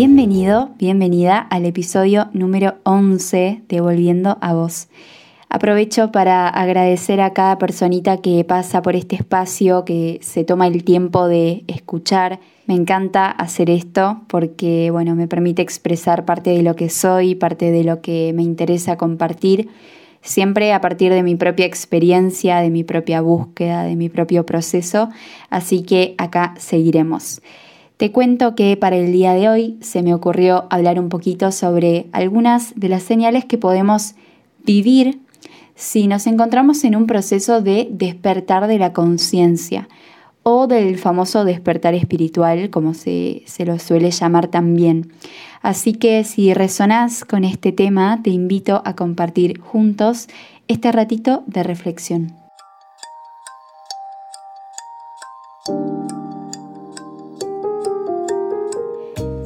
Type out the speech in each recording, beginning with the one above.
Bienvenido, bienvenida al episodio número 11 de Volviendo a Vos. Aprovecho para agradecer a cada personita que pasa por este espacio, que se toma el tiempo de escuchar. Me encanta hacer esto porque, bueno, me permite expresar parte de lo que soy, parte de lo que me interesa compartir, siempre a partir de mi propia experiencia, de mi propia búsqueda, de mi propio proceso. Así que acá seguiremos. Te cuento que para el día de hoy se me ocurrió hablar un poquito sobre algunas de las señales que podemos vivir si nos encontramos en un proceso de despertar de la conciencia o del famoso despertar espiritual, como se, se, lo suele llamar también. Así que si resonás con este tema, te invito a compartir juntos este ratito de reflexión.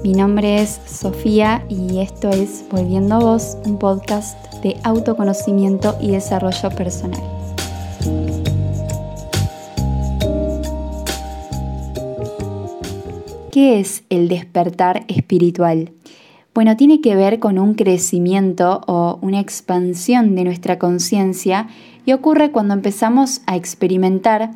Mi nombre es Sofía y esto es Volviendo a Vos, un podcast de autoconocimiento y desarrollo personal. ¿Qué es el despertar espiritual? Bueno, tiene que ver con un crecimiento o una expansión de nuestra conciencia y ocurre cuando empezamos a experimentar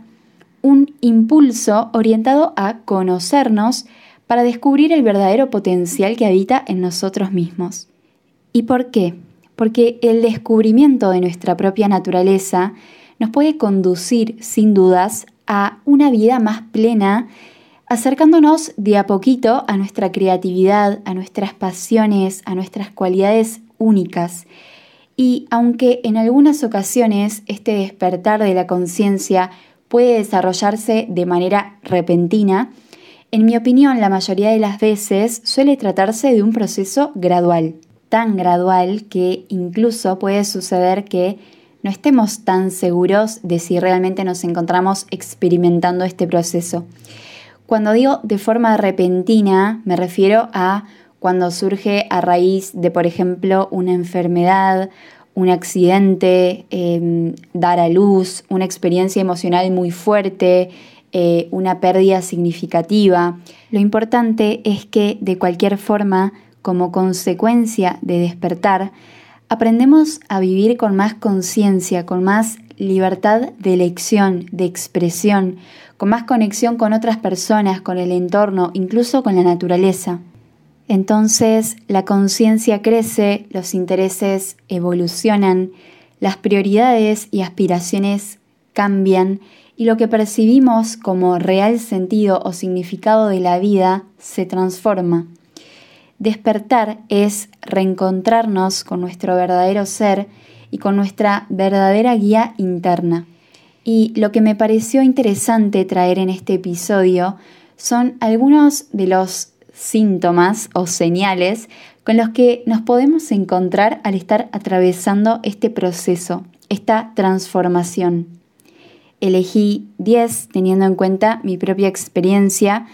un impulso orientado a conocernos, para descubrir el verdadero potencial que habita en nosotros mismos. ¿Y por qué? Porque el descubrimiento de nuestra propia naturaleza nos puede conducir, sin dudas, a una vida más plena, acercándonos de a poquito a nuestra creatividad, a nuestras pasiones, a nuestras cualidades únicas. Y aunque en algunas ocasiones este despertar de la conciencia puede desarrollarse de manera repentina, en mi opinión, la mayoría de las veces suele tratarse de un proceso gradual, tan gradual que incluso puede suceder que no estemos tan seguros de si realmente nos encontramos experimentando este proceso. Cuando digo de forma repentina, me refiero a cuando surge a raíz de, por ejemplo, una enfermedad, un accidente, em, dar a luz, una experiencia emocional muy fuerte, eh, una pérdida significativa. Lo importante es que de cualquier forma, como consecuencia de despertar, aprendemos a vivir con más conciencia, con más libertad de elección, de expresión, con más conexión con otras personas, con el entorno, incluso con la naturaleza. Entonces la conciencia crece, los intereses evolucionan, las prioridades y aspiraciones cambian y lo que percibimos como real sentido o significado de la vida se transforma. Despertar es reencontrarnos con nuestro verdadero ser y con nuestra verdadera guía interna. Y lo que me pareció interesante traer en este episodio son algunos de los síntomas o señales con los que nos podemos encontrar al estar atravesando este proceso, esta transformación elegí 10 teniendo en cuenta mi propia experiencia.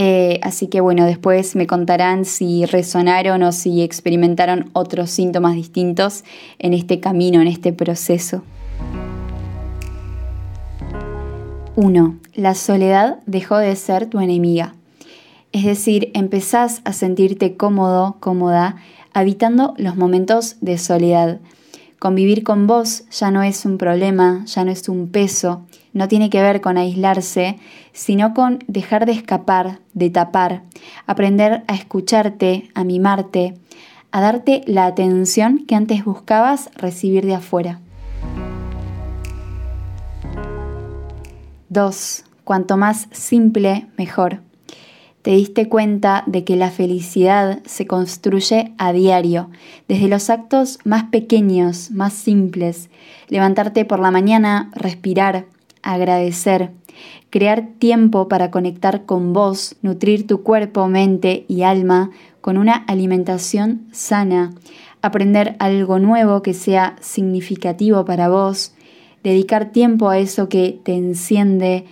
Eh, así que bueno, después me contarán si resonaron o si experimentaron otros síntomas distintos en este camino, en este proceso. 1. La soledad dejó de ser tu enemiga. Es decir, empezás a sentirte cómodo, cómoda, habitando los momentos de soledad Convivir con vos ya no es un problema, ya no es un peso, no tiene que ver con aislarse, sino con dejar de escapar, de tapar, aprender a escucharte, a mimarte, a darte la atención que antes buscabas recibir de afuera. 2. Cuanto más simple, mejor te diste cuenta de que la felicidad se construye a diario, desde los actos más pequeños, más simples, levantarte por la mañana, respirar, agradecer, crear tiempo para conectar con vos, nutrir tu cuerpo, mente y alma con una alimentación sana, aprender algo nuevo que sea significativo para vos, dedicar tiempo a eso que te enciende,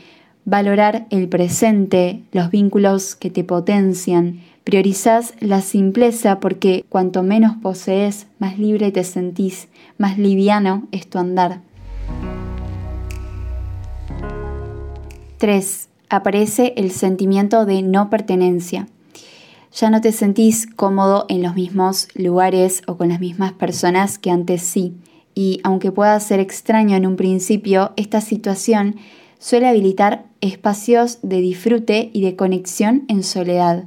valorar el presente, los vínculos que te potencian. Priorizás la simpleza porque cuanto menos posees, más libre te sentís, más liviano es tu andar. 3. Aparece el sentimiento de no pertenencia. Ya no te sentís cómodo en los mismos lugares o con las mismas personas que antes sí. Y aunque pueda ser extraño en un principio, esta situación suele habilitar espacios de disfrute y de conexión en soledad.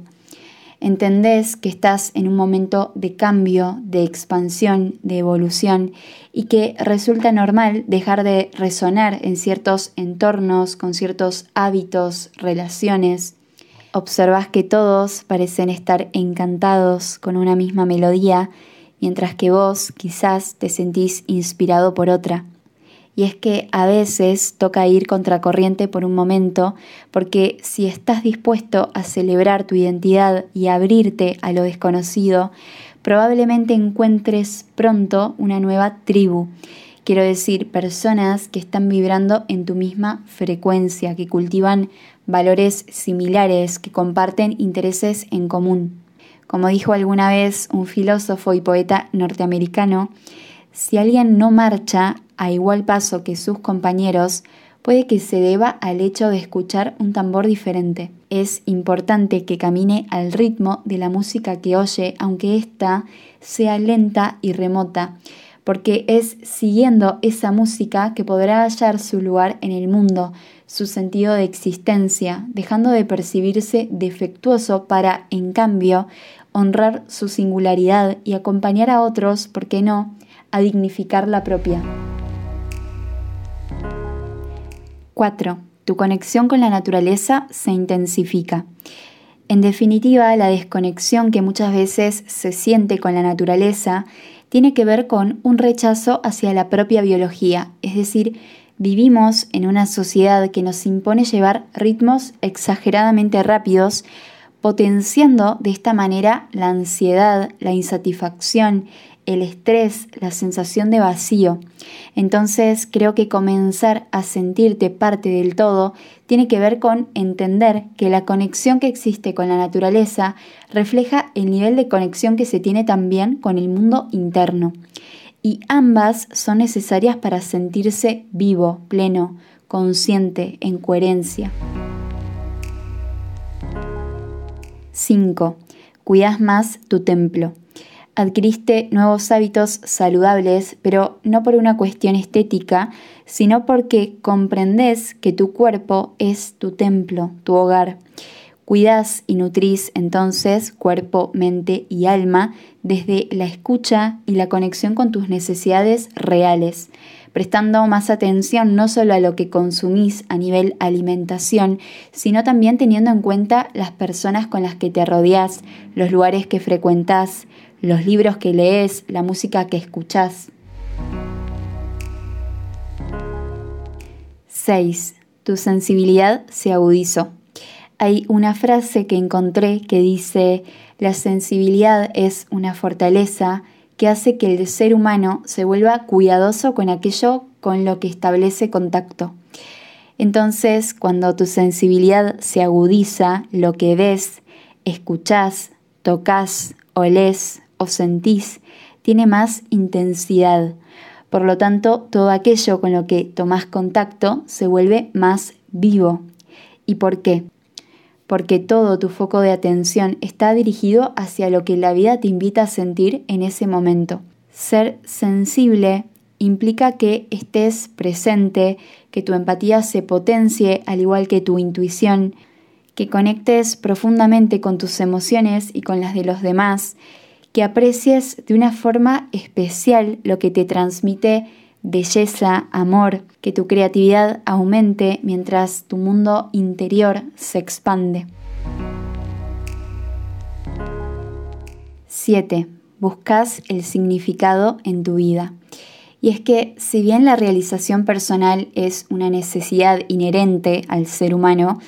Entendés que estás en un momento de cambio, de expansión, de evolución y que resulta normal dejar de resonar en ciertos entornos, con ciertos hábitos, relaciones. Observas que todos parecen estar encantados con una misma melodía, mientras que vos quizás te sentís inspirado por otra y es que a veces toca ir contracorriente por un momento, porque si estás dispuesto a celebrar tu identidad y abrirte a lo desconocido, probablemente encuentres pronto una nueva tribu. Quiero decir, personas que están vibrando en tu misma frecuencia, que cultivan valores similares, que comparten intereses en común. Como dijo alguna vez un filósofo y poeta norteamericano, si alguien no marcha a igual paso que sus compañeros, puede que se deba al hecho de escuchar un tambor diferente. Es importante que camine al ritmo de la música que oye, aunque ésta sea lenta y remota, porque es siguiendo esa música que podrá hallar su lugar en el mundo, su sentido de existencia, dejando de percibirse defectuoso para, en cambio, honrar su singularidad y acompañar a otros, ¿por qué no?, a dignificar la propia. 4. Tu conexión con la naturaleza se intensifica. En definitiva, la desconexión que muchas veces se siente con la naturaleza tiene que ver con un rechazo hacia la propia biología, es decir, vivimos en una sociedad que nos impone llevar ritmos exageradamente rápidos, potenciando de esta manera la ansiedad, la insatisfacción el estrés, la sensación de vacío. Entonces creo que comenzar a sentirte parte del todo tiene que ver con entender que la conexión que existe con la naturaleza refleja el nivel de conexión que se tiene también con el mundo interno. Y ambas son necesarias para sentirse vivo, pleno, consciente, en coherencia. 5. Cuidas más tu templo adquiriste nuevos hábitos saludables, pero no por una cuestión estética, sino porque comprendes que tu cuerpo es tu templo, tu hogar. Cuidas y nutrís entonces cuerpo, mente y alma desde la escucha y la conexión con tus necesidades reales, prestando más atención no solo a lo que consumís a nivel alimentación, sino también teniendo en cuenta las personas con las que te rodeas, los lugares que frecuentás, los libros que lees, la música que escuchás. 6. Tu sensibilidad se agudizó. Hay una frase que encontré que dice, la sensibilidad es una fortaleza que hace que el ser humano se vuelva cuidadoso con aquello con lo que establece contacto. Entonces, cuando tu sensibilidad se agudiza, lo que ves, escuchás, tocas, olés, o sentís tiene más intensidad. Por lo tanto, todo aquello con lo que tomás contacto se vuelve más vivo. ¿Y por qué? Porque todo tu foco de atención está dirigido hacia lo que la vida te invita a sentir en ese momento. Ser sensible implica que estés presente, que tu empatía se potencie al igual que tu intuición, que conectes profundamente con tus emociones y con las de los demás que aprecies de una forma especial lo que te transmite belleza, amor, que tu creatividad aumente mientras tu mundo interior se expande. 7. Buscas el significado en tu vida. Y es que si bien la realización personal es una necesidad inherente al ser humano,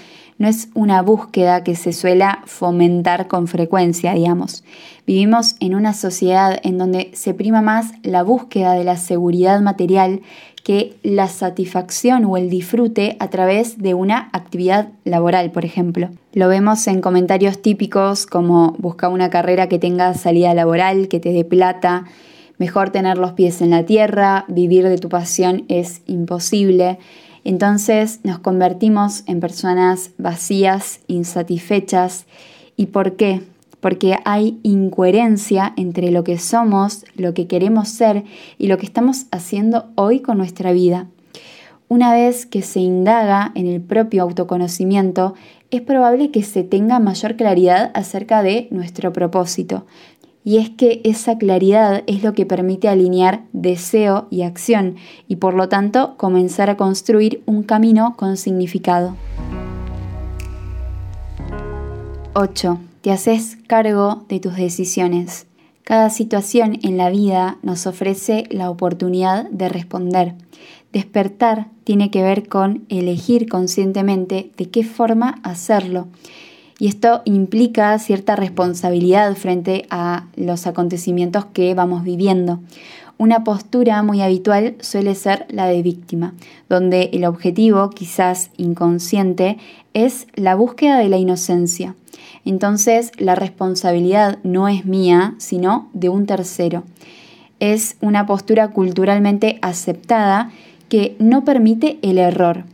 no es una búsqueda que se suele fomentar con frecuencia, digamos. Vivimos en una sociedad en donde se prima más la búsqueda de la seguridad material que la satisfacción o el disfrute a través de una actividad laboral, por ejemplo. Lo vemos en comentarios típicos como busca una carrera que tenga salida laboral, que te dé plata, mejor tener los pies en la tierra, vivir de tu pasión es imposible. Entonces nos convertimos en personas vacías, insatisfechas. ¿Y por qué? Porque hay incoherencia entre lo que somos, lo que queremos ser y lo que estamos haciendo hoy con nuestra vida. Una vez que se indaga en el propio autoconocimiento, es probable que se tenga mayor claridad acerca de nuestro propósito, y es que esa claridad es lo que permite alinear deseo y acción y por lo tanto comenzar a construir un camino con significado. 8. Te haces cargo de tus decisiones. Cada situación en la vida nos ofrece la oportunidad de responder. Despertar tiene que ver con elegir conscientemente de qué forma hacerlo y esto implica cierta responsabilidad frente a los acontecimientos que vamos viviendo. Una postura muy habitual suele ser la de víctima, donde el objetivo, quizás inconsciente, es la búsqueda de la inocencia. Entonces la responsabilidad no es mía, sino de un tercero. Es una postura culturalmente aceptada que no permite el error.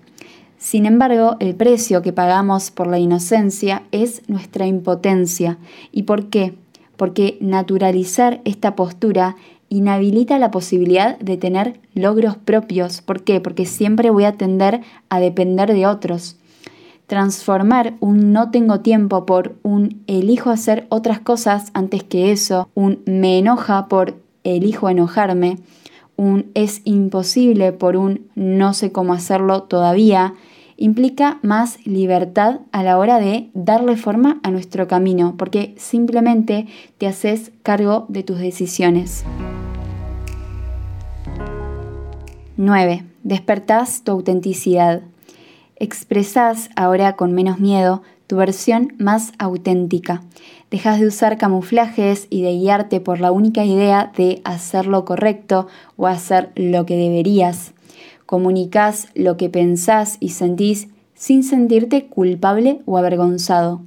Sin embargo, el precio que pagamos por la inocencia es nuestra impotencia. ¿Y por qué? Porque naturalizar esta postura inhabilita la posibilidad de tener logros propios. ¿Por qué? Porque siempre voy a tender a depender de otros. Transformar un no tengo tiempo por un elijo hacer otras cosas antes que eso, un me enoja por elijo enojarme, un es imposible por un no sé cómo hacerlo todavía, implica más libertad a la hora de darle forma a nuestro camino, porque simplemente te haces cargo de tus decisiones. 9. Despertás tu autenticidad. Expresás ahora con menos miedo tu versión más auténtica. Dejas de usar camuflajes y de guiarte por la única idea de hacer lo correcto o hacer lo que deberías. Comunicás lo que pensás y sentís sin sentirte culpable o avergonzado.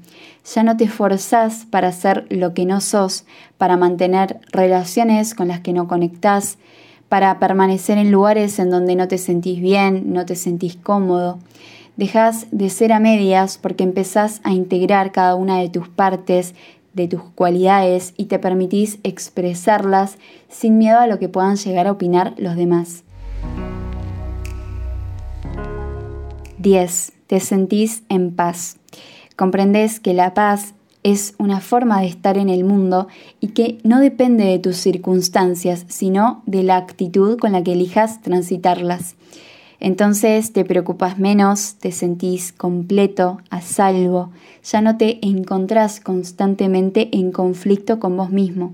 Ya no te forzás para hacer lo que no sos, para mantener relaciones con las que no conectás, para permanecer en lugares en donde no te sentís bien, no te sentís cómodo. Dejas de ser a medias porque empezás a integrar cada una de tus partes, de tus cualidades y te permitís expresarlas sin miedo a lo que puedan llegar a opinar los demás. 10. Te sentís en paz. Comprendes que la paz es una forma de estar en el mundo y que no depende de tus circunstancias, sino de la actitud con la que elijas transitarlas. Entonces te preocupas menos, te sentís completo, a salvo, ya no te encontrás constantemente en conflicto con vos mismo.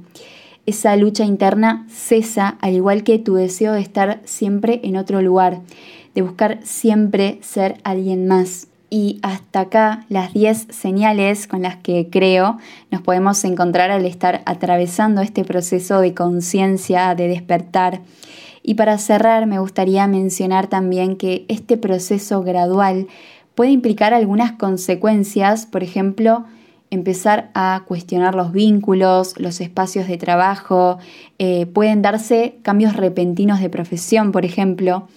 Esa lucha interna cesa al igual que tu deseo de estar siempre en otro lugar de buscar siempre ser alguien más. Y hasta acá las 10 señales con las que creo nos podemos encontrar al estar atravesando este proceso de conciencia, de despertar. Y para cerrar me gustaría mencionar también que este proceso gradual puede implicar algunas consecuencias, por ejemplo, empezar a cuestionar los vínculos, los espacios de trabajo, eh, pueden darse cambios repentinos de profesión, por ejemplo,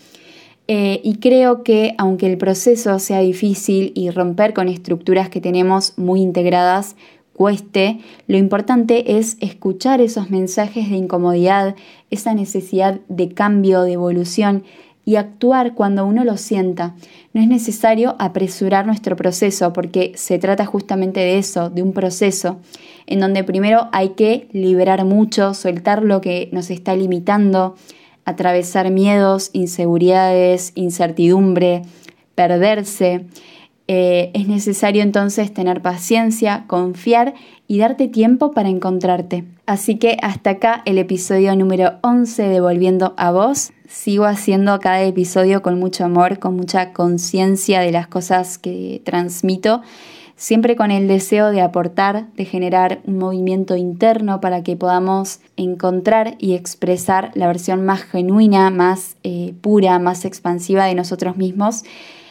eh, y creo que aunque el proceso sea difícil y romper con estructuras que tenemos muy integradas cueste, lo importante es escuchar esos mensajes de incomodidad, esa necesidad de cambio, de evolución y actuar cuando uno lo sienta. No es necesario apresurar nuestro proceso porque se trata justamente de eso, de un proceso en donde primero hay que liberar mucho, soltar lo que nos está limitando, atravesar miedos, inseguridades, incertidumbre, perderse. Eh, es necesario entonces tener paciencia, confiar y darte tiempo para encontrarte. Así que hasta acá el episodio número 11 de Volviendo a vos. Sigo haciendo cada episodio con mucho amor, con mucha conciencia de las cosas que transmito siempre con el deseo de aportar, de generar un movimiento interno para que podamos encontrar y expresar la versión más genuina, más eh, pura, más expansiva de nosotros mismos.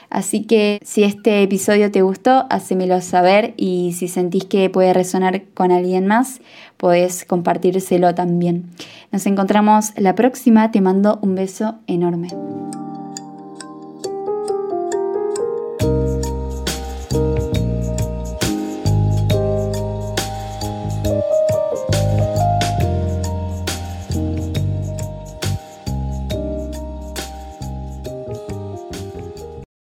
Así que si este episodio te gustó, hacémelo saber y si sentís que puede resonar con alguien más, podés compartírselo también. Nos encontramos la próxima, te mando un beso enorme.